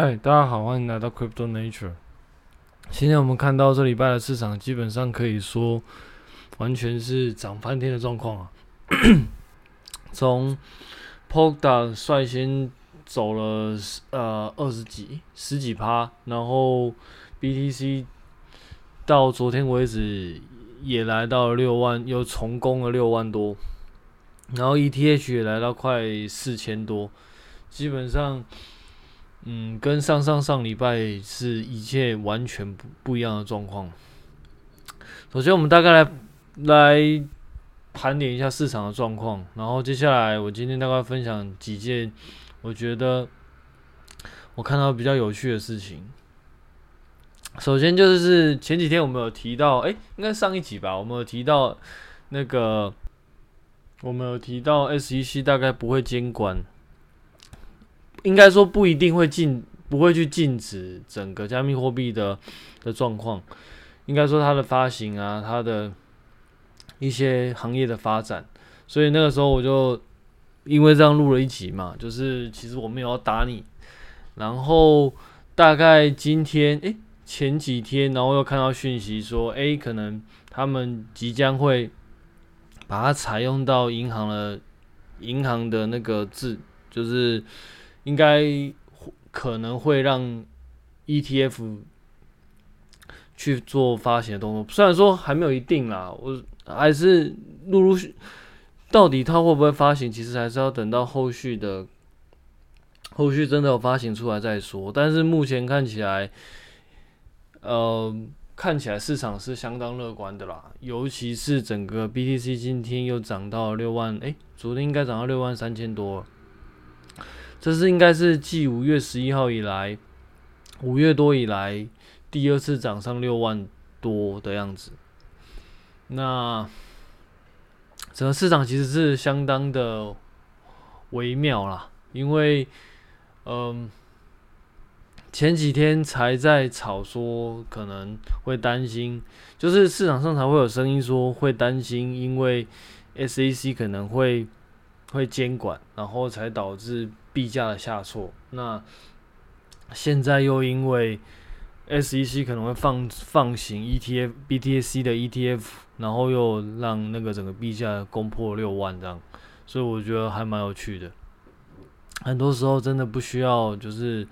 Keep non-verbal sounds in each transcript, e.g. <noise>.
嗨，大家好，欢迎来到 Crypto Nature。现在我们看到这礼拜的市场，基本上可以说完全是涨翻天的状况啊。<coughs> 从 Polkadot 率先走了呃二十几十几趴，然后 BTC 到昨天为止也来到了六万，又重攻了六万多，然后 ETH 也来到快四千多，基本上。嗯，跟上上上礼拜是一切完全不不一样的状况。首先，我们大概来来盘点一下市场的状况，然后接下来我今天大概分享几件我觉得我看到比较有趣的事情。首先就是前几天我们有提到，哎，应该上一集吧，我们有提到那个，我们有提到 SEC 大概不会监管。应该说不一定会禁，不会去禁止整个加密货币的的状况。应该说它的发行啊，它的一些行业的发展。所以那个时候我就因为这样录了一集嘛，就是其实我没有要打你。然后大概今天，诶，前几天，然后又看到讯息说，诶，可能他们即将会把它采用到银行的银行的那个字，就是。应该可能会让 ETF 去做发行的动作，虽然说还没有一定啦，我还是陆陆续，到底它会不会发行，其实还是要等到后续的，后续真的有发行出来再说。但是目前看起来，呃，看起来市场是相当乐观的啦，尤其是整个 BTC 今天又涨到六万，诶，昨天应该涨到六万三千多。这是应该是继五月十一号以来，五月多以来第二次涨上六万多的样子。那整个市场其实是相当的微妙啦，因为嗯，前几天才在吵说可能会担心，就是市场上才会有声音说会担心，因为 SEC 可能会会监管，然后才导致。币价的下挫，那现在又因为 SEC 可能会放放行 ETF、BTC 的 ETF，然后又让那个整个币价攻破六万这样，所以我觉得还蛮有趣的。很多时候真的不需要就是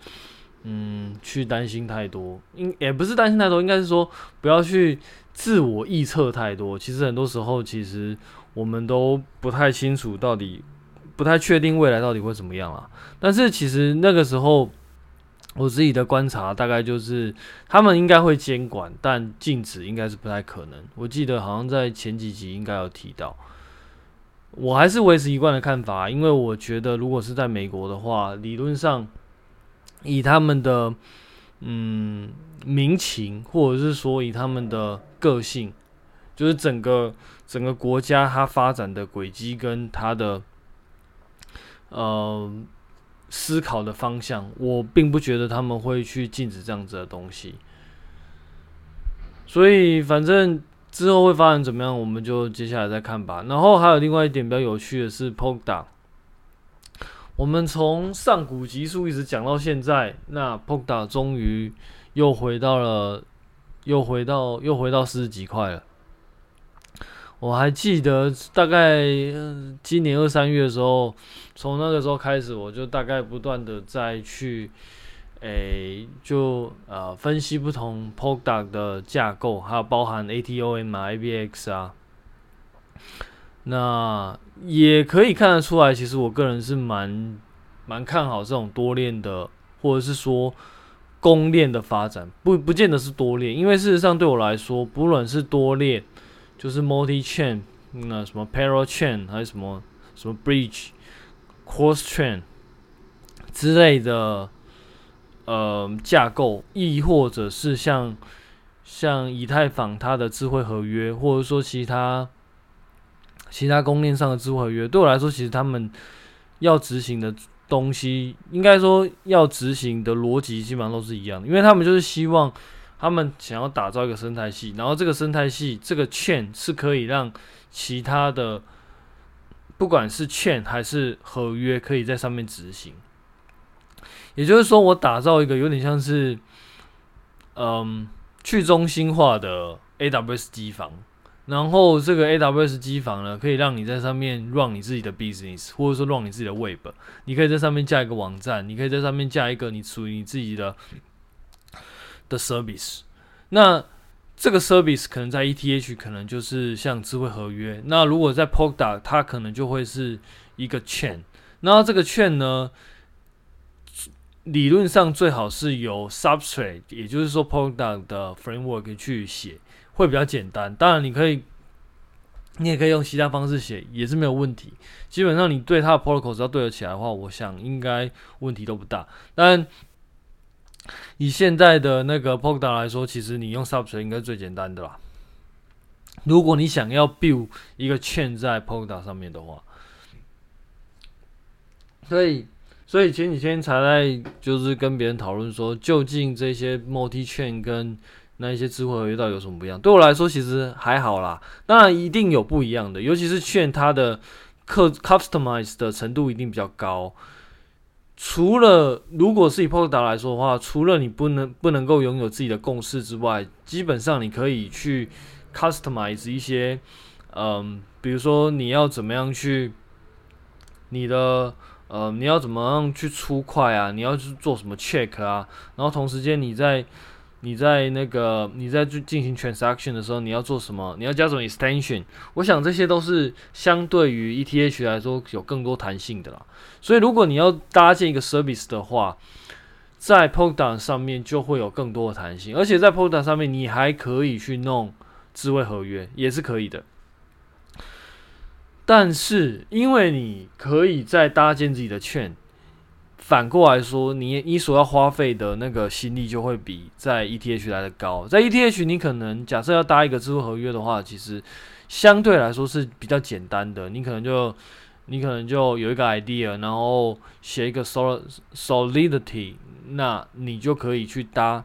嗯去担心太多，应也不是担心太多，应该是说不要去自我臆测太多。其实很多时候，其实我们都不太清楚到底。不太确定未来到底会怎么样啊，但是其实那个时候我自己的观察大概就是，他们应该会监管，但禁止应该是不太可能。我记得好像在前几集应该有提到，我还是维持一贯的看法，因为我觉得如果是在美国的话，理论上以他们的嗯民情，或者是说以他们的个性，就是整个整个国家它发展的轨迹跟它的。呃，思考的方向，我并不觉得他们会去禁止这样子的东西，所以反正之后会发展怎么样，我们就接下来再看吧。然后还有另外一点比较有趣的是，Poka，我们从上古极速一直讲到现在，那 Poka 终于又回到了，又回到又回到四十几块了。我还记得大概今年二三月的时候，从那个时候开始，我就大概不断的再去，诶、就呃分析不同 p o d u c t 的架构，还有包含 ATOM 啊、AVX 啊，那也可以看得出来，其实我个人是蛮蛮看好这种多链的，或者是说公链的发展，不不见得是多链，因为事实上对我来说，不论是多链。就是 multi chain，那什么 parallel chain，还是什么什么 bridge、cross chain 之类的，呃，架构，亦或者是像像以太坊它的智慧合约，或者说其他其他公链上的智慧合约，对我来说，其实他们要执行的东西，应该说要执行的逻辑基本上都是一样的，因为他们就是希望。他们想要打造一个生态系，然后这个生态系这个 chain 是可以让其他的，不管是 chain 还是合约，可以在上面执行。也就是说，我打造一个有点像是，嗯，去中心化的 AWS 机房，然后这个 AWS 机房呢，可以让你在上面 run 你自己的 business，或者说 run 你自己的 web，你可以在上面架一个网站，你可以在上面架一个你属于你自己的的 service。那这个 service 可能在 ETH 可能就是像智慧合约，那如果在 Polkadot 它可能就会是一个 chain。那这个 chain 呢，理论上最好是由 Substrate，也就是说 Polkadot 的 framework 去写，会比较简单。当然你可以，你也可以用其他方式写，也是没有问题。基本上你对它的 protocol 只要对得起来的话，我想应该问题都不大。但以现在的那个 POD 来说，其实你用 Substr 应该最简单的啦。如果你想要 build 一个券在 POD 上面的话，所以，所以前几天才在就是跟别人讨论说，究竟这些 multi 券跟那一些智慧合约到底有什么不一样？对我来说，其实还好啦。当然，一定有不一样的，尤其是券它的 customize 的程度一定比较高。除了如果是以 POKA 来说的话，除了你不能不能够拥有自己的共识之外，基本上你可以去 customize 一些，嗯，比如说你要怎么样去你的呃，你要怎么样去出快啊？你要去做什么 check 啊？然后同时间你在。你在那个你在进行 transaction 的时候，你要做什么？你要加什么 extension？我想这些都是相对于 ETH 来说有更多弹性的啦。所以如果你要搭建一个 service 的话，在 Polkadot 上面就会有更多的弹性，而且在 Polkadot 上面你还可以去弄智慧合约，也是可以的。但是因为你可以再搭建自己的 chain。反过来说，你你所要花费的那个心力就会比在 ETH 来的高。在 ETH，你可能假设要搭一个智慧合约的话，其实相对来说是比较简单的。你可能就你可能就有一个 idea，然后写一个 sol solidity，那你就可以去搭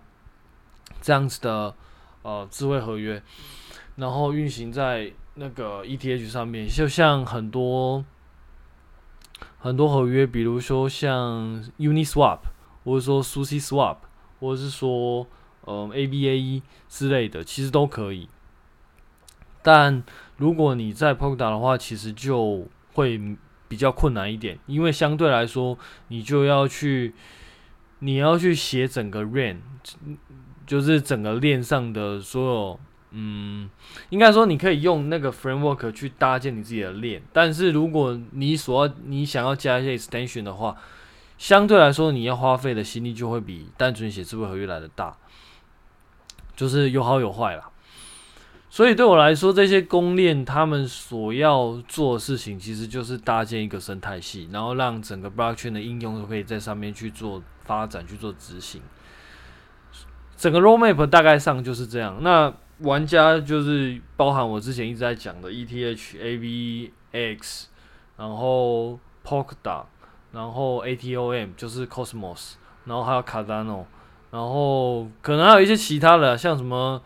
这样子的呃智慧合约，然后运行在那个 ETH 上面，就像很多。很多合约，比如说像 Uniswap，或者说 SushiSwap，或者是说嗯 ABAE 之类的，其实都可以。但如果你在 Polkadot 的话，其实就会比较困难一点，因为相对来说，你就要去，你要去写整个 RAN，就是整个链上的所有。嗯，应该说你可以用那个 framework 去搭建你自己的链，但是如果你所要你想要加一些 extension 的话，相对来说你要花费的心力就会比单纯写智慧合约来的大，就是有好有坏啦。所以对我来说，这些公链他们所要做的事情，其实就是搭建一个生态系，然后让整个 blockchain 的应用都可以在上面去做发展、去做执行。整个 roadmap 大概上就是这样。那玩家就是包含我之前一直在讲的 ETH、AVX，然后 Polkadot，然后 ATOM 就是 Cosmos，然后还有 Cardano，然后可能还有一些其他的，像什么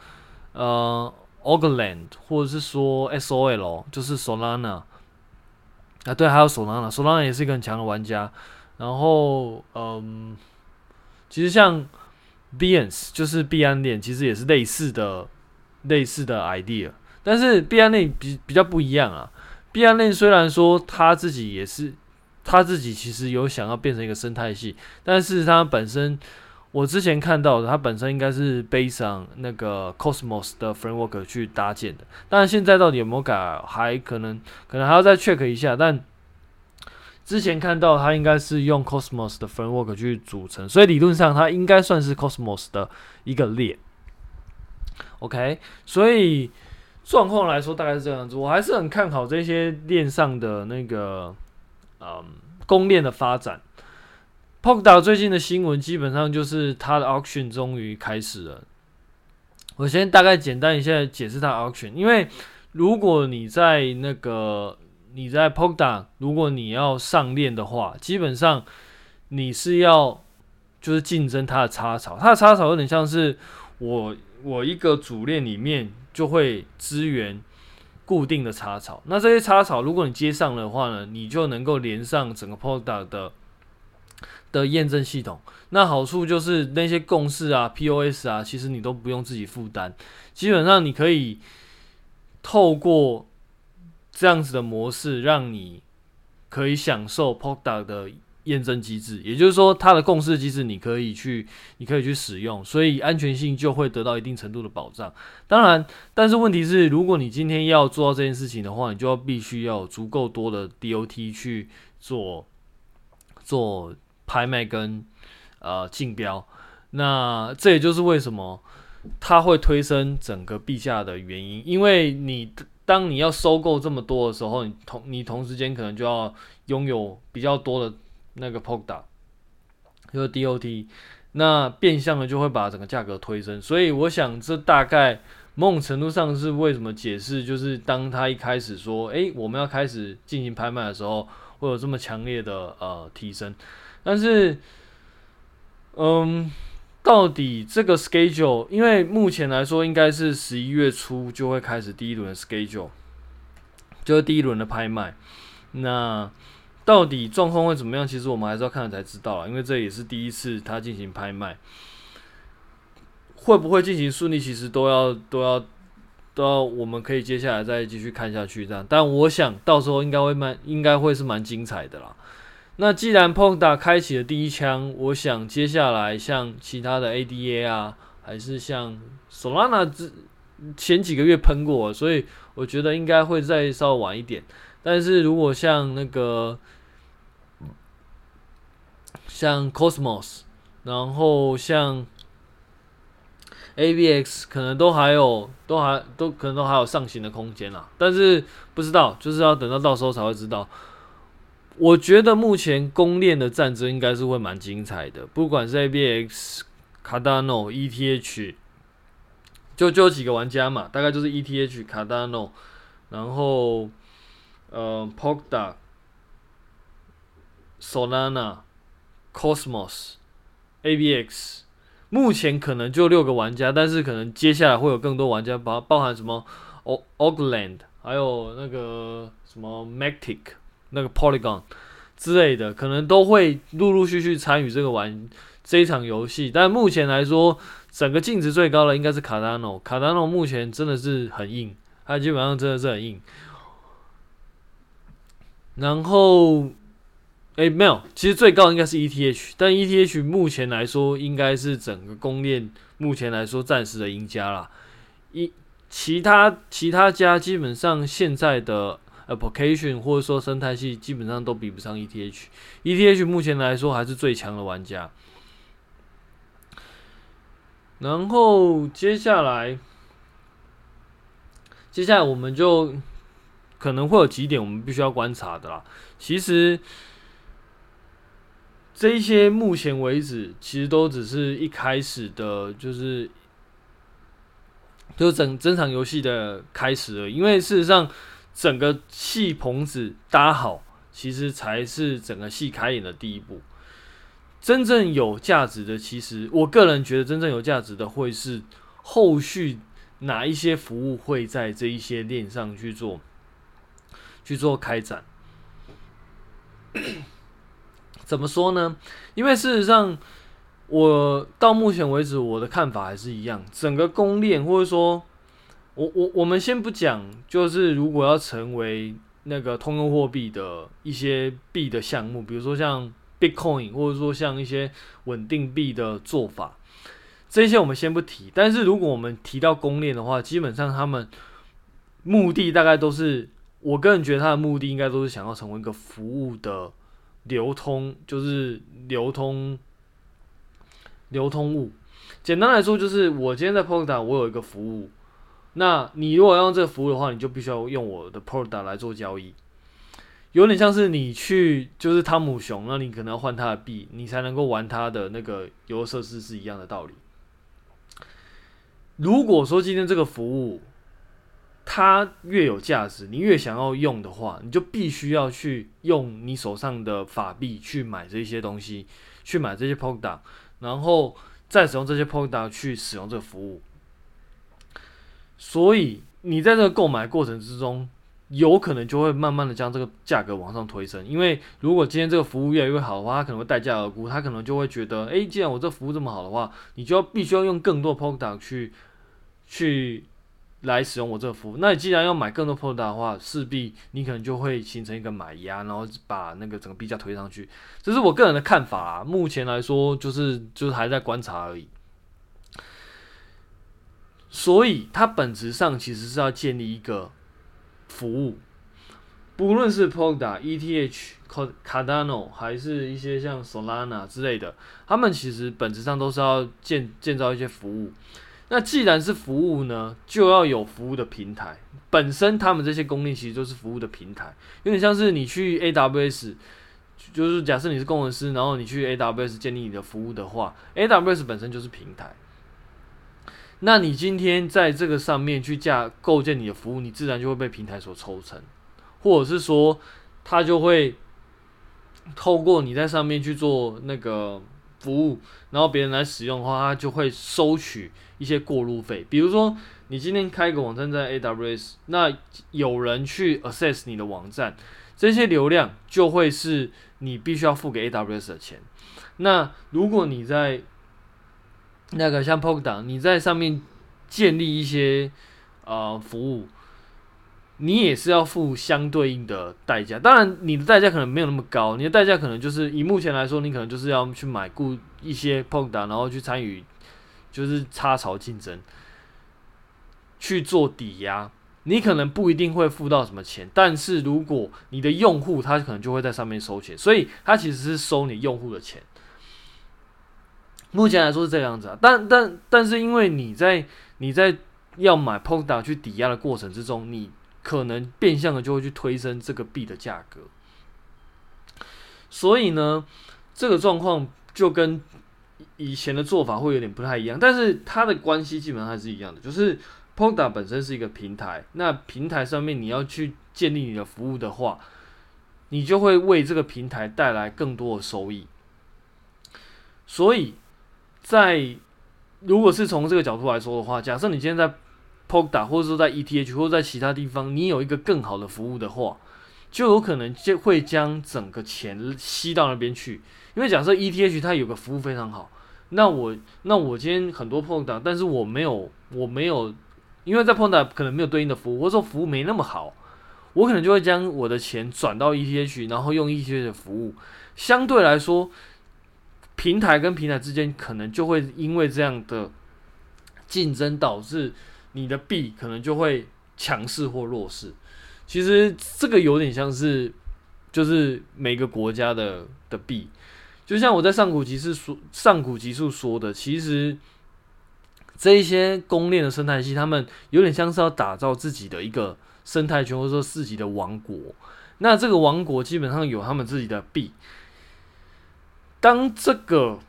呃 Ogoland，或者是说 SOL，就是 Solana 啊，对，还有 Solana，Solana 也是一个很强的玩家。然后嗯，其实像 Binance 就是币安链，其实也是类似的。类似的 idea，但是币安链比比较不一样啊。币安链虽然说他自己也是，他自己其实有想要变成一个生态系，但是它本身，我之前看到的，它本身应该是 based on 那个 Cosmos 的 framework 去搭建的。但现在到底有没有改，还可能可能还要再 check 一下。但之前看到它应该是用 Cosmos 的 framework 去组成，所以理论上它应该算是 Cosmos 的一个链。OK，所以状况来说大概是这样子，我还是很看好这些链上的那个，嗯，公链的发展。Polkadot 最近的新闻基本上就是它的 auction 终于开始了。我先大概简单一下解释它 auction，因为如果你在那个你在 Polkadot，如果你要上链的话，基本上你是要就是竞争它的插槽，它的插槽有点像是我。我一个主链里面就会支援固定的插槽，那这些插槽如果你接上的话呢，你就能够连上整个 Polkadot 的的验证系统。那好处就是那些共识啊、POS 啊，其实你都不用自己负担，基本上你可以透过这样子的模式，让你可以享受 Polkadot 的。验证机制，也就是说，它的共识机制你可以去，你可以去使用，所以安全性就会得到一定程度的保障。当然，但是问题是，如果你今天要做到这件事情的话，你就要必须要有足够多的 DOT 去做做拍卖跟呃竞标。那这也就是为什么它会推升整个币价的原因，因为你当你要收购这么多的时候，你同你同时间可能就要拥有比较多的。那个 Pogda，就是 DOT，那变相的就会把整个价格推升，所以我想这大概某种程度上是为什么解释，就是当他一开始说，诶，我们要开始进行拍卖的时候，会有这么强烈的呃提升，但是，嗯，到底这个 schedule，因为目前来说应该是十一月初就会开始第一轮 schedule，就是第一轮的拍卖，那。到底状况会怎么样？其实我们还是要看了才知道了，因为这也是第一次他进行拍卖，会不会进行顺利？其实都要都要都要，我们可以接下来再继续看下去这样。但我想到时候应该会蛮应该会是蛮精彩的啦。那既然 p o d a 开启了第一枪，我想接下来像其他的 ADA 啊，还是像 Solana 之前几个月喷过，所以我觉得应该会再稍微晚一点。但是如果像那个像 Cosmos，然后像 AVX，可能都还有，都还都可能都还有上行的空间啦。但是不知道，就是要等到到时候才会知道。我觉得目前公链的战争应该是会蛮精彩的，不管是 AVX、Cardano、ETH，就就几个玩家嘛，大概就是 ETH、Cardano，然后呃 Polkadot、Solana。Cosmos、ABX，目前可能就六个玩家，但是可能接下来会有更多玩家，包包含什么 Ogland，还有那个什么 Matic，那个 Polygon 之类的，可能都会陆陆续续参与这个玩这一场游戏。但目前来说，整个净值最高的应该是 Cardano，Cardano 目前真的是很硬，它基本上真的是很硬。然后。诶、没有，其实最高应该是 ETH，但 ETH 目前来说应该是整个公链目前来说暂时的赢家啦。一其他其他家基本上现在的 application 或者说生态系基本上都比不上 ETH，ETH 目前来说还是最强的玩家。然后接下来，接下来我们就可能会有几点我们必须要观察的啦。其实。这一些目前为止，其实都只是一开始的，就是就整整场游戏的开始而已。因为事实上，整个戏棚子搭好，其实才是整个戏开演的第一步。真正有价值的，其实我个人觉得，真正有价值的会是后续哪一些服务会在这一些链上去做去做开展。怎么说呢？因为事实上，我到目前为止我的看法还是一样。整个公链，或者说，我我我们先不讲，就是如果要成为那个通用货币的一些币的项目，比如说像 Bitcoin，或者说像一些稳定币的做法，这些我们先不提。但是如果我们提到公链的话，基本上他们目的大概都是，我个人觉得他的目的应该都是想要成为一个服务的。流通就是流通，流通物。简单来说，就是我今天在 Polkadot 我有一个服务。那你如果要用这个服务的话，你就必须要用我的 Polkadot 来做交易。有点像是你去就是汤姆熊，那你可能要换他的币，你才能够玩他的那个游乐设施是一样的道理。如果说今天这个服务，它越有价值，你越想要用的话，你就必须要去用你手上的法币去买这些东西，去买这些 Polkadot，然后再使用这些 Polkadot 去使用这个服务。所以你在这个购买过程之中，有可能就会慢慢的将这个价格往上推升。因为如果今天这个服务越来越好的话，他可能会待价而沽，他可能就会觉得，哎，既然我这服务这么好的话，你就要必须要用更多 Polkadot 去去来使用我这个服务。那你既然要买更多 Polkadot 的话，势必你可能就会形成一个买压，然后把那个整个币价推上去。这是我个人的看法啊，目前来说就是就是还在观察而已。所以它本质上其实是要建立一个服务，不论是 Polkadot、ETH、Cardano，还是一些像 Solana 之类的，他们其实本质上都是要建建造一些服务。那既然是服务呢，就要有服务的平台。本身他们这些公链其实都是服务的平台，有点像是你去 AWS，就是假设你是工程师，然后你去 AWS 建立你的服务的话，AWS 本身就是平台。那你今天在这个上面去架构建你的服务，你自然就会被平台所抽成，或者是说，它就会透过你在上面去做那个服务，然后别人来使用的话，他就会收取一些过路费。比如说，你今天开一个网站在 AWS，那有人去 access 你的网站，这些流量就会是你必须要付给 AWS 的钱。那如果你在那个像 Polkadot，你在上面建立一些呃服务，你也是要付相对应的代价。当然，你的代价可能没有那么高，你的代价可能就是以目前来说，你可能就是要去买固一些 PODA，然后去参与就是插槽竞争，去做抵押。你可能不一定会付到什么钱，但是如果你的用户他可能就会在上面收钱，所以他其实是收你用户的钱。目前来说是这样子啊，但但但是因为你在你在要买 Polkadot 去抵押的过程之中，你可能变相的就会去推升这个币的价格，所以呢，这个状况就跟以前的做法会有点不太一样，但是它的关系基本上还是一样的，就是 p o d a 本身是一个平台，那平台上面你要去建立你的服务的话，你就会为这个平台带来更多的收益，所以。在如果是从这个角度来说的话，假设你今天在或者说在 ETH 或者在其他地方，你有一个更好的服务的话，就有可能就会将整个钱吸到那边去。因为假设 ETH 它有个服务非常好，那我那我今天很多 Polkadot，但是我没有我没有，因为在 Polkadot 可能没有对应的服务，或者说服务没那么好，我可能就会将我的钱转到 ETH，然后用 ETH 的服务，相对来说。平台跟平台之间可能就会因为这样的竞争，导致你的币可能就会强势或弱势。其实这个有点像是，就是每个国家的的币，就像我在上古集市说上古集数说的，其实这一些公链的生态系，他们有点像是要打造自己的一个生态圈，或者说自己的王国。那这个王国基本上有他们自己的币。当这个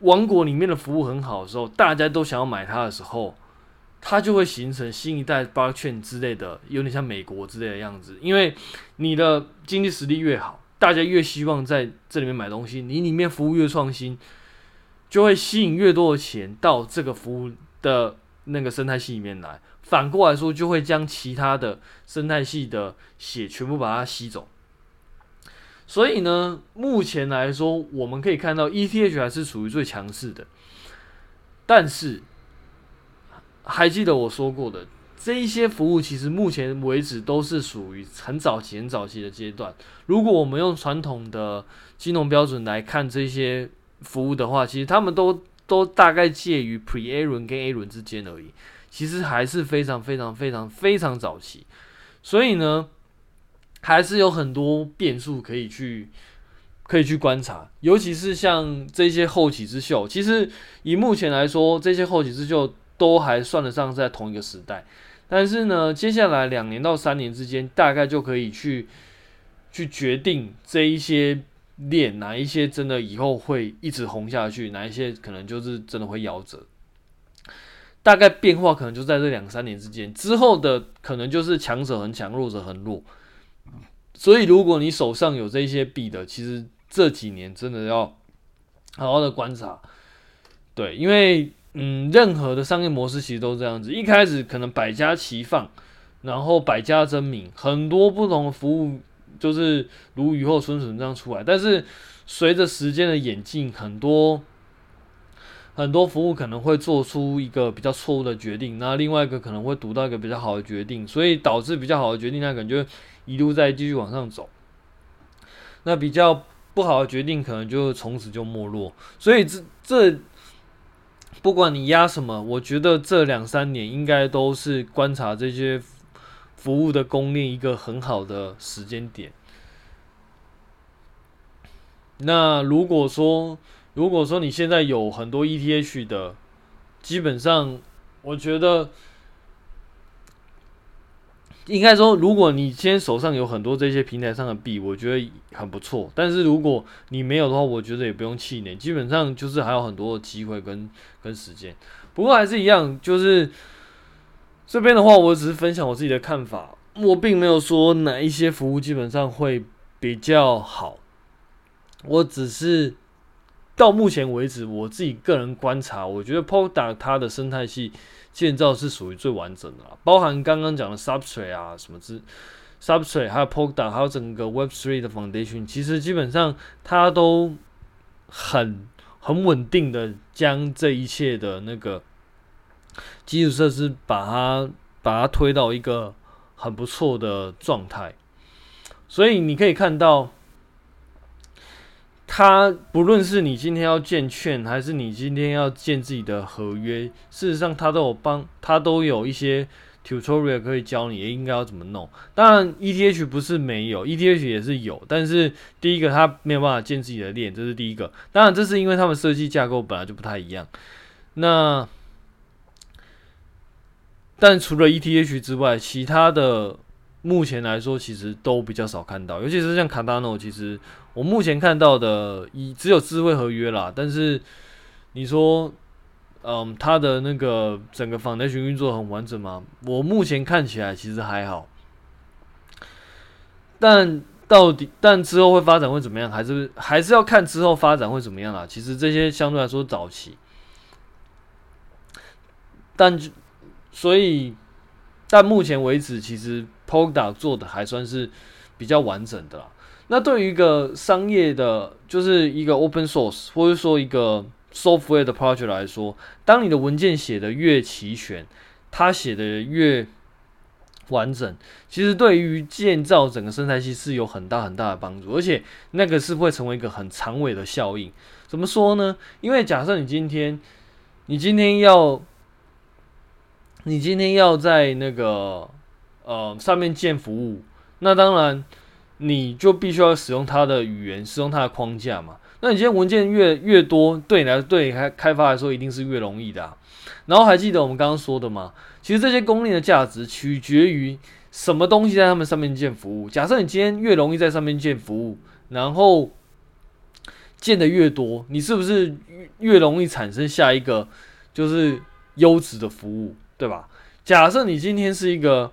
王国里面的服务很好的时候，大家都想要买它的时候，它就会形成新一代 blockchain 之类的，有点像美国之类的样子。因为你的经济实力越好，大家越希望在这里面买东西，你里面服务越创新，就会吸引越多的钱到这个服务的那个生态系里面来。反过来说，就会将其他的生态系的血全部把它吸走。所以呢，目前来说，我们可以看到 ETH 还是属于最强势的。但是，还记得我说过的，这一些服务其实目前为止都是属于很早期、很早期的阶段。如果我们用传统的金融标准来看这些服务的话，其实他们都都大概介于 Pre-A 轮跟 A 轮之间而已。其实还是非常、非常、非常、非常早期。所以呢，还是有很多变数可以去可以去观察，尤其是像这些后起之秀。其实以目前来说，这些后起之秀都还算得上在同一个时代。但是呢，接下来两年到三年之间，大概就可以去去决定这一些链哪一些真的以后会一直红下去，哪一些可能就是真的会夭折。大概变化可能就在这两三年之间，之后的可能就是强者很强，弱者很弱。所以，如果你手上有这些币的，其实这几年真的要好好的观察，对，因为嗯，任何的商业模式其实都这样子，一开始可能百家齐放，然后百家争鸣，很多不同的服务就是如雨后春笋这样出来。但是随着时间的演进，很多很多服务可能会做出一个比较错误的决定，那另外一个可能会读到一个比较好的决定，所以导致比较好的决定，那感觉一路在继续往上走。那比较不好的决定，可能就从此就没落。所以这这。不管你压什么，我觉得这两三年应该都是观察这些服务的供应一个很好的时间点。那如果说，如果说你现在有很多 ETH 的，基本上我觉得。应该说，如果你今天手上有很多这些平台上的币，我觉得很不错。但是如果你没有的话，我觉得也不用气馁。基本上就是还有很多的机会跟 <laughs> 跟时间。不过还是一样，就是这边的话，我只是分享我自己的看法。我并没有说哪一些服务基本上会比较好。我只是到目前为止，我自己个人观察，我觉得 Polkadot 它的生态系。建造是属于最完整的啦，包含刚刚讲的 Substrate 啊，什么之 Substrate，还有 Polkadot，还有整个 Web3 的 Foundation，其实基本上它都很很稳定的将这一切的那个基础设施把它把它推到一个很不错的状态，所以你可以看到。它不论是你今天要建券，还是你今天要建自己的合约，事实上它都有帮，它都有一些 tutorial 可以教你，应该要怎么弄。当然，ETH 不是没有，ETH 也是有，但是第一个它没有办法建自己的链，这是第一个。当然，这是因为他们设计架构本来就不太一样。那但除了 ETH 之外，其他的。目前来说，其实都比较少看到，尤其是像 Cardano，其实我目前看到的，以只有智慧合约啦。但是你说，嗯，它的那个整个 Foundation 运作很完整吗？我目前看起来其实还好。但到底，但之后会发展会怎么样？还是还是要看之后发展会怎么样啦。其实这些相对来说早期，但所以，但目前为止，其实。Polka 做的还算是比较完整的啦。那对于一个商业的，就是一个 open source 或者说一个 software 的 project 来说，当你的文件写的越齐全，它写的越完整，其实对于建造整个生态系是有很大很大的帮助，而且那个是会成为一个很长尾的效应。怎么说呢？因为假设你今天，你今天要，你今天要在那个。呃，上面建服务，那当然你就必须要使用它的语言，使用它的框架嘛。那你今天文件越越多，对你来对开开发来说一定是越容易的啊。然后还记得我们刚刚说的吗？其实这些公链的价值取决于什么东西在他们上面建服务。假设你今天越容易在上面建服务，然后建的越多，你是不是越容易产生下一个就是优质的服务，对吧？假设你今天是一个。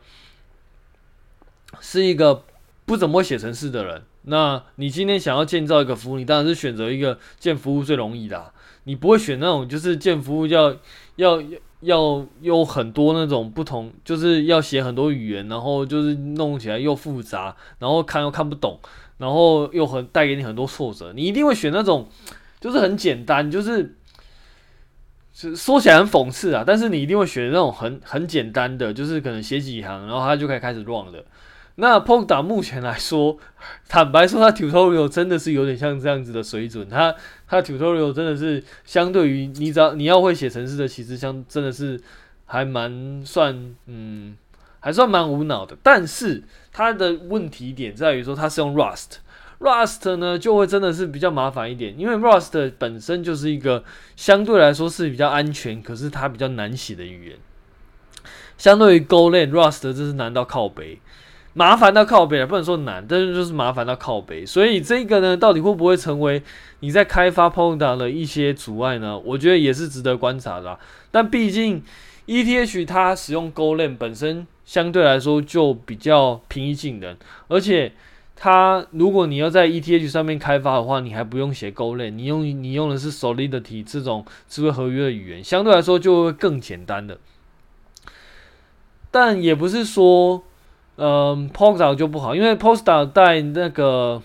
是一个不怎么会写程式的人，那你今天想要建造一个服务，你当然是选择一个建服务最容易的。你不会选那种就是建服务要要要有很多那种不同，就是要写很多语言，然后就是弄起来又复杂，然后看又看不懂，然后又很带给你很多挫折。你一定会选那种就是很简单，就是是说起来很讽刺啊，但是你一定会选那种很 <laughs> 很简单的，就是可能写几行，然后它就可以开始 run 的。那 p o g d a 目前来说，坦白说，它 tutorial 真的是有点像这样子的水准。它它 tutorial 真的是相对于你只要你要会写程式的，其实相真的是还蛮算嗯，还算蛮无脑的。但是它的问题点在于说，它是用 Rust，Rust 呢就会真的是比较麻烦一点，因为 Rust 本身就是一个相对来说是比较安全，可是它比较难写的语言。相对于 Golang，Rust 这是难到靠北。麻烦到靠北了，不能说难，但是就是麻烦到靠北。所以这个呢，到底会不会成为你在开发 p o n d a 的一些阻碍呢？我觉得也是值得观察的。但毕竟 ETH 它使用 Golang 本身相对来说就比较平易近人，而且它如果你要在 ETH 上面开发的话，你还不用写 Golang，你用你用的是 Solidity 这种智慧合约的语言，相对来说就会更简单的。但也不是说，嗯，Polkadot 就不好，因为 Polkadot 在那个，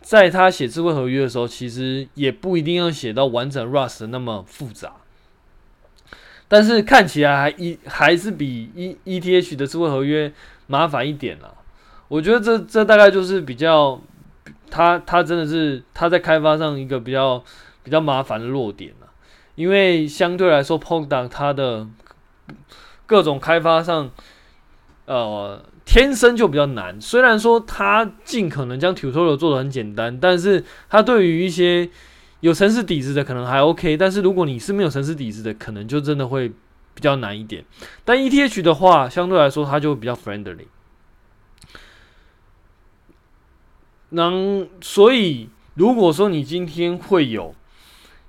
在他写智慧合约的时候，其实也不一定要写到完整 Rust 那么复杂，但是看起来还一还是比 E ETH 的智慧合约麻烦一点啦。我觉得这这大概就是比较，他他真的是他在开发上一个比较比较麻烦的弱点啦，因为相对来说 Polkadot 它的各种开发上，呃，天生就比较难。虽然说他尽可能将 tutorial 做的很简单，但是他对于一些有城市底子的可能还 OK。但是如果你是没有城市底子的，可能就真的会比较难一点。但 ETH 的话，相对来说它就比较 friendly。那所以，如果说你今天会有。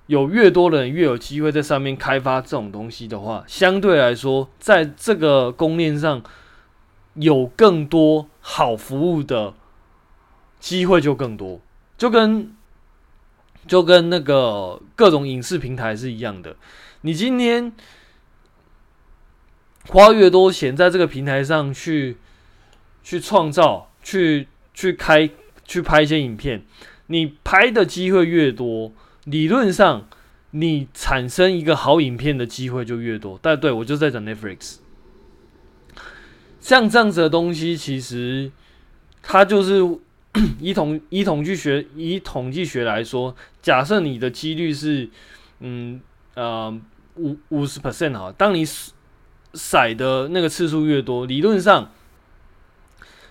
有越多人越有机会在上面开发这种东西的话，相对来说，在这个公链上有更多好服务的机会就更多，就跟就跟那个各种影视平台是一样的。你今天花越多钱在这个平台上去去创造、去去开、去拍一些影片，你拍的机会越多。理论上，你产生一个好影片的机会就越多。但对，我就在讲 Netflix，像这样子的东西，其实它就是以统以统计学以统计学来说，假设你的几率是嗯呃五五十 percent 哈，当你骰的那个次数越多，理论上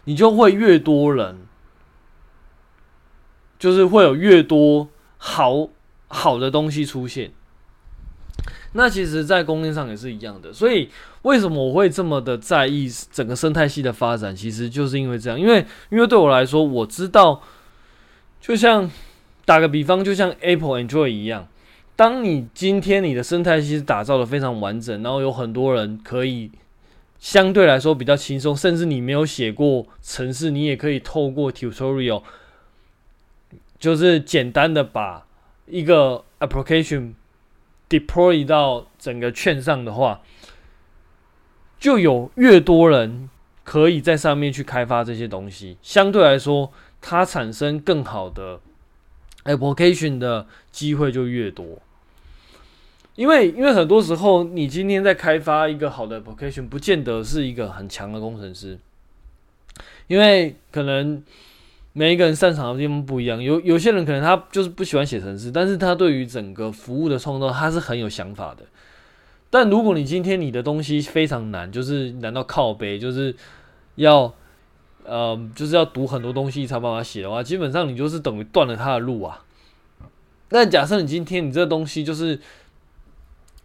你就会越多人，就是会有越多好。好的东西出现，那其实，在公链上也是一样的。所以，为什么我会这么的在意整个生态系的发展？其实就是因为这样。因为，因为对我来说，我知道，就像打个比方，就像 Apple Android 一样，当你今天你的生态系打造的非常完整，然后有很多人可以相对来说比较轻松，甚至你没有写过程式，你也可以透过 tutorial，就是简单的把。一个 application deploy 到整个券上的话，就有越多人可以在上面去开发这些东西，相对来说，它产生更好的 application 的机会就越多。因为，因为很多时候，你今天在开发一个好的 application，不见得是一个很强的工程师，因为可能。每一个人擅长的地方不一样，有有些人可能他就是不喜欢写程式，但是他对于整个服务的创造他是很有想法的。但如果你今天你的东西非常难，就是难到靠背，就是要呃就是要读很多东西才办法写的话，基本上你就是等于断了他的路啊。但假设你今天你这东西就是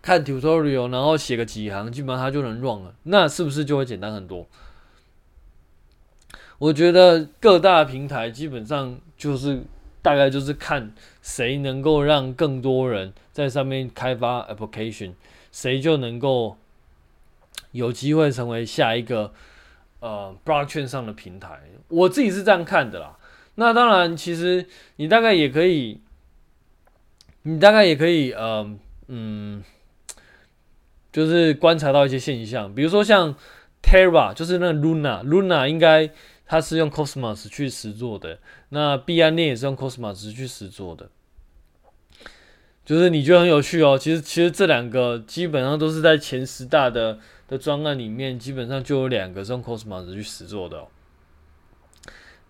看 tutorial，然后写个几行，基本上他就能 run 了，那是不是就会简单很多？我觉得各大平台基本上就是大概就是看谁能够让更多人在上面开发 application，谁就能够有机会成为下一个呃 blockchain 上的平台。我自己是这样看的啦。那当然，其实你大概也可以，你大概也可以呃嗯，就是观察到一些现象，比如说像 Terra，就是那 Luna，Luna 应该。它是用 Cosmos 去实作的，那币安链也是用 Cosmos 去实作的，就是你觉得很有趣哦。其实，其实这两个基本上都是在前十大的的专案里面，基本上就有两个是用 Cosmos 去实作的哦。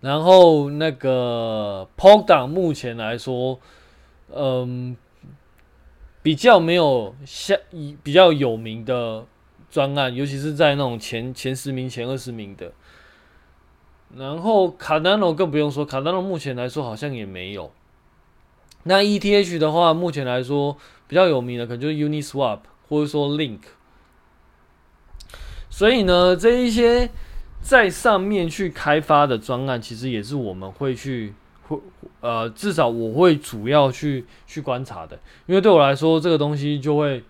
然后那个 Polkadot 目前来说，嗯，比较没有像比较有名的专案，尤其是在那种前前十名、前二十名的。然后卡纳诺更不用说，卡纳诺目前来说好像也没有。那 ETH 的话，目前来说比较有名的可能就是 Uniswap 或者说 Link。所以呢，这一些在上面去开发的专案，其实也是我们会去会呃，至少我会主要去去观察的，因为对我来说，这个东西就会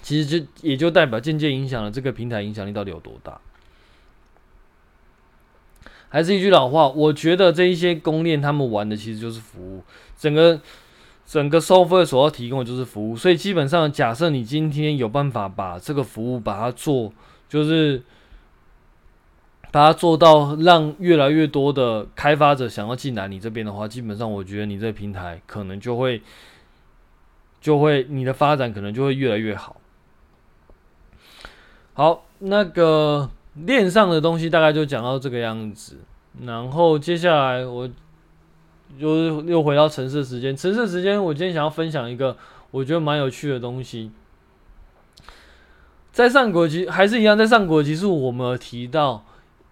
其实就也就代表间接影响了这个平台影响力到底有多大。还是一句老话，我觉得这一些公链他们玩的其实就是服务，整个整个 software 所要提供的就是服务，所以基本上假设你今天有办法把这个服务把它做就是把它做到让越来越多的开发者想要进来你这边的话，基本上我觉得你这个平台可能就会就会你的发展可能就会越来越好。好，那个链上的东西大概就讲到这个样子，然后接下来我又又回到城市时间，城市时间我今天想要分享一个我觉得蛮有趣的东西。在上国集还是一样，在上国集是我们有提到，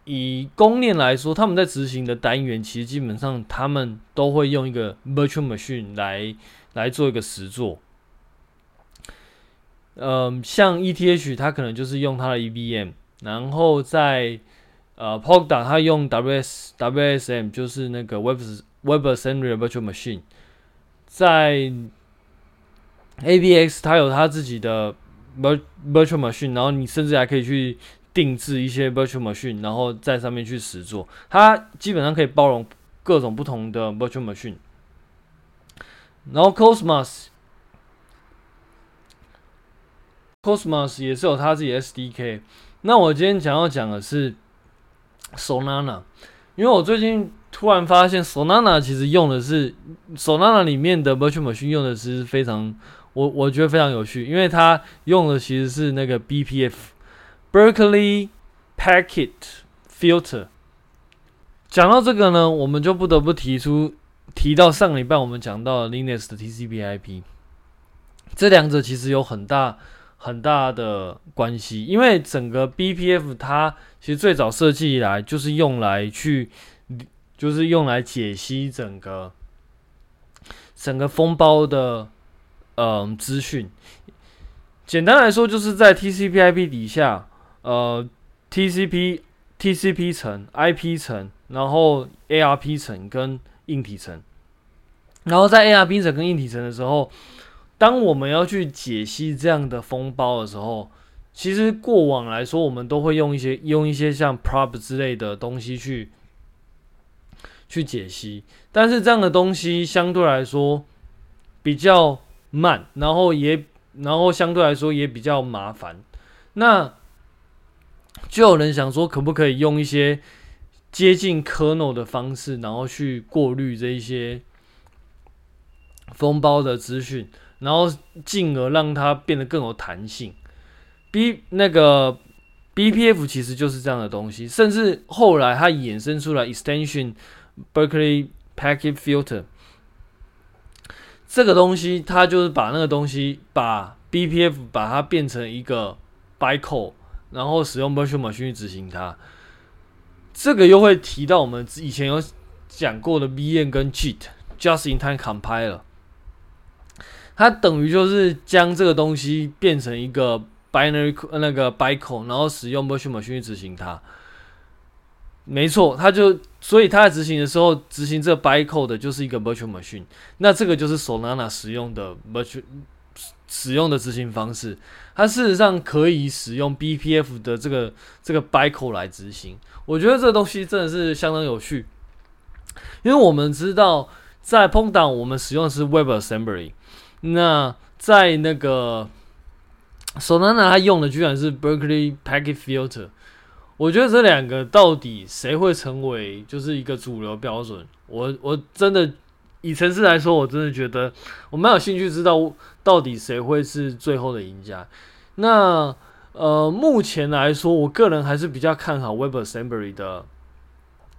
以公链来说，他们在执行的单元其实基本上他们都会用一个 virtual machine 来来做一个实作。嗯，像 ETH 它可能就是用它的 EVM，然后在呃 Polkadot 它用 WS WSM 就是那个 Web WebAssembly Virtual Machine，在 AVX 它有它自己的。Virtual Machine，然后你甚至还可以去定制一些 Virtual Machine，然后在上面去实作。它基本上可以包容各种不同的 Virtual Machine。然后 Cosmos，Cosmos 也是有它自己的 SDK。那我今天想要讲的是 Solana，因为我最近突然发现 Solana 其实用的是 Solana 里面的 Virtual Machine 用的是非常。我我觉得非常有趣，因为它用的其实是那个 BPF（Berkeley Packet Filter）。讲到这个呢，我们就不得不提出提到上礼拜我们讲到的 Linux 的 TCP/IP，这两者其实有很大很大的关系，因为整个 BPF 它其实最早设计以来就是用来去，就是用来解析整个整个封包的。嗯，资讯简单来说，就是在 TCP/IP 底下，呃，TCP、TCP 层、IP 层，然后 ARP 层跟硬体层。然后在 ARP 层跟硬体层的时候，当我们要去解析这样的封包的时候，其实过往来说，我们都会用一些用一些像 PROP 之类的东西去去解析，但是这样的东西相对来说比较。慢，然后也，然后相对来说也比较麻烦。那就有人想说，可不可以用一些接近 kernel 的方式，然后去过滤这一些封包的资讯，然后进而让它变得更有弹性。B 那个 BPF 其实就是这样的东西，甚至后来它衍生出来 extension Berkeley Packet Filter。这个东西，它就是把那个东西，把 BPF 把它变成一个 bytecode，然后使用 virtual machine 去执行它。这个又会提到我们以前有讲过的 VM 跟 JIT（Just-in-Time Compiler），它等于就是将这个东西变成一个 binary 那个 bytecode，然后使用 virtual machine 去执行它。没错，它就所以它在执行的时候，执行这个 bytecode 的就是一个 virtual machine。那这个就是 Solana 使用的 virtual 使用的执行方式。它事实上可以使用 BPF 的这个这个 bytecode 来执行。我觉得这东西真的是相当有趣，因为我们知道在 Polkadot 我们使用的是 WebAssembly，那在那个 Solana 它用的居然是 Berkeley Packet Filter。我觉得这两个到底谁会成为就是一个主流标准？我我真的以城市来说，我真的觉得我蛮有兴趣知道到底谁会是最后的赢家。那呃，目前来说，我个人还是比较看好 WebAssembly 的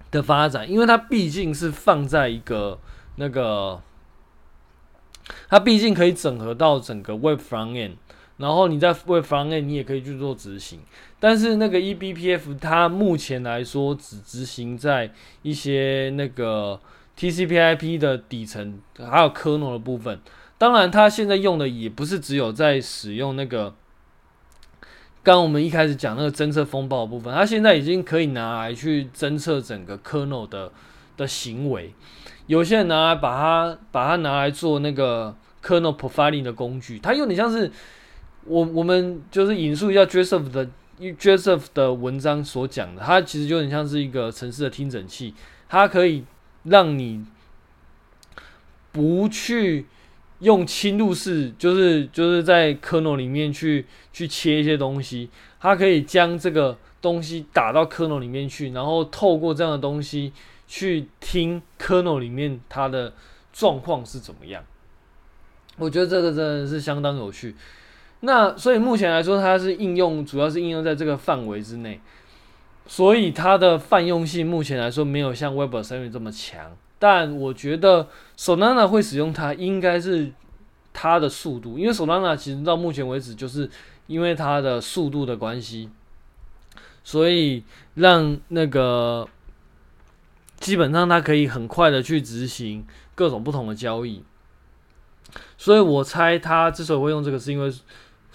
的发展，因为它毕竟是放在一个那个，它毕竟可以整合到整个 Web Frontend。然后你在 Web Frontend 你也可以去做执行，但是那个 eBPF 它目前来说只执行在一些那个 TCP/IP 的底层，还有 kernel 的部分。当然，它现在用的也不是只有在使用那个，刚我们一开始讲那个侦测风暴的部分，它现在已经可以拿来去侦测整个 kernel 的的行为。有些人拿来把它把它拿来做那个 kernel profiling 的工具，它有点像是。我我们就是引述一下 Joseph 的 Joseph 的文章所讲的，它其实就很像是一个城市的听诊器，它可以让你不去用侵入式，就是就是在 kernel 里面去去切一些东西，它可以将这个东西打到 kernel 里面去，然后透过这样的东西去听 kernel 里面它的状况是怎么样。我觉得这个真的是相当有趣。那所以目前来说，它是应用主要是应用在这个范围之内，所以它的泛用性目前来说没有像 WebAssembly 这么强。但我觉得 Solana 会使用它，应该是它的速度，因为 Solana 其实到目前为止就是因为它的速度的关系，所以让那个基本上它可以很快的去执行各种不同的交易。所以我猜它之所以会用这个，是因为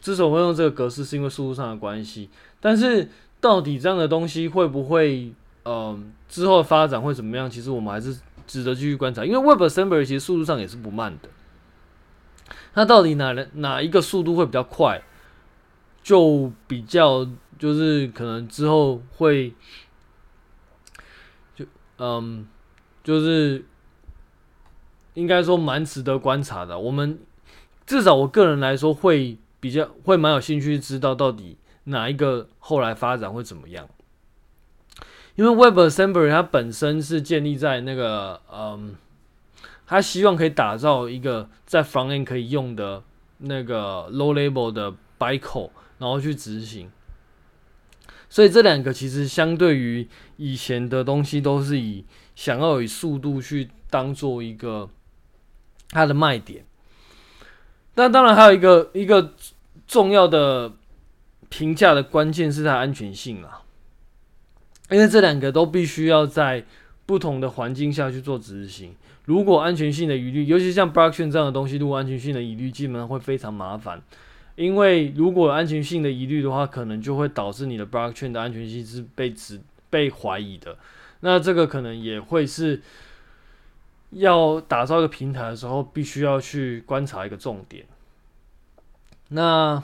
之所以会用这个格式，是因为速度上的关系。但是到底这样的东西会不会，嗯、之后的发展会怎么样？其实我们还是。值得继续观察，因为 WebAssembly 其实速度上也是不慢的。那到底哪哪一个速度会比较快，就比较就是可能之后会嗯，就是应该说蛮值得观察的。我们至少我个人来说会比较会蛮有兴趣知道到底哪一个后来发展会怎么样。因为 WebAssembly 它本身是建立在那个，嗯，它希望可以打造一个在 f r o n t e n 可以用的那个 Low Level 的 Bytecode，然后去执行。所以这两个其实相对于以前的东西，都是以想要以速度去当做一个它的卖点。但当然还有一个一个重要的评价的关键是它安全性啦。因为这两个都必须要在不同的环境下去做执行，如果安全性的疑虑，尤其像 blockchain 这样的东西，如果安全性的疑虑，基本上会非常麻烦。因为如果安全性的疑虑的话，可能就会导致你的 blockchain 的安全性是被指被怀疑的。那这个可能也会是要打造一个平台的时候，必须要去观察一个重点。那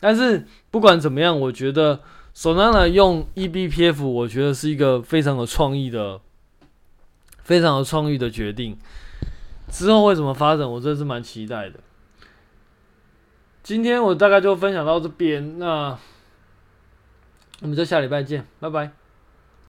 但是不管怎么样，我觉得。Solana 用 eBPF，我觉得是一个非常有创意的、非常有创意的决定。之后会怎么发展，我真的是蛮期待的。今天我大概就分享到这边，那我们就下礼拜见，拜拜。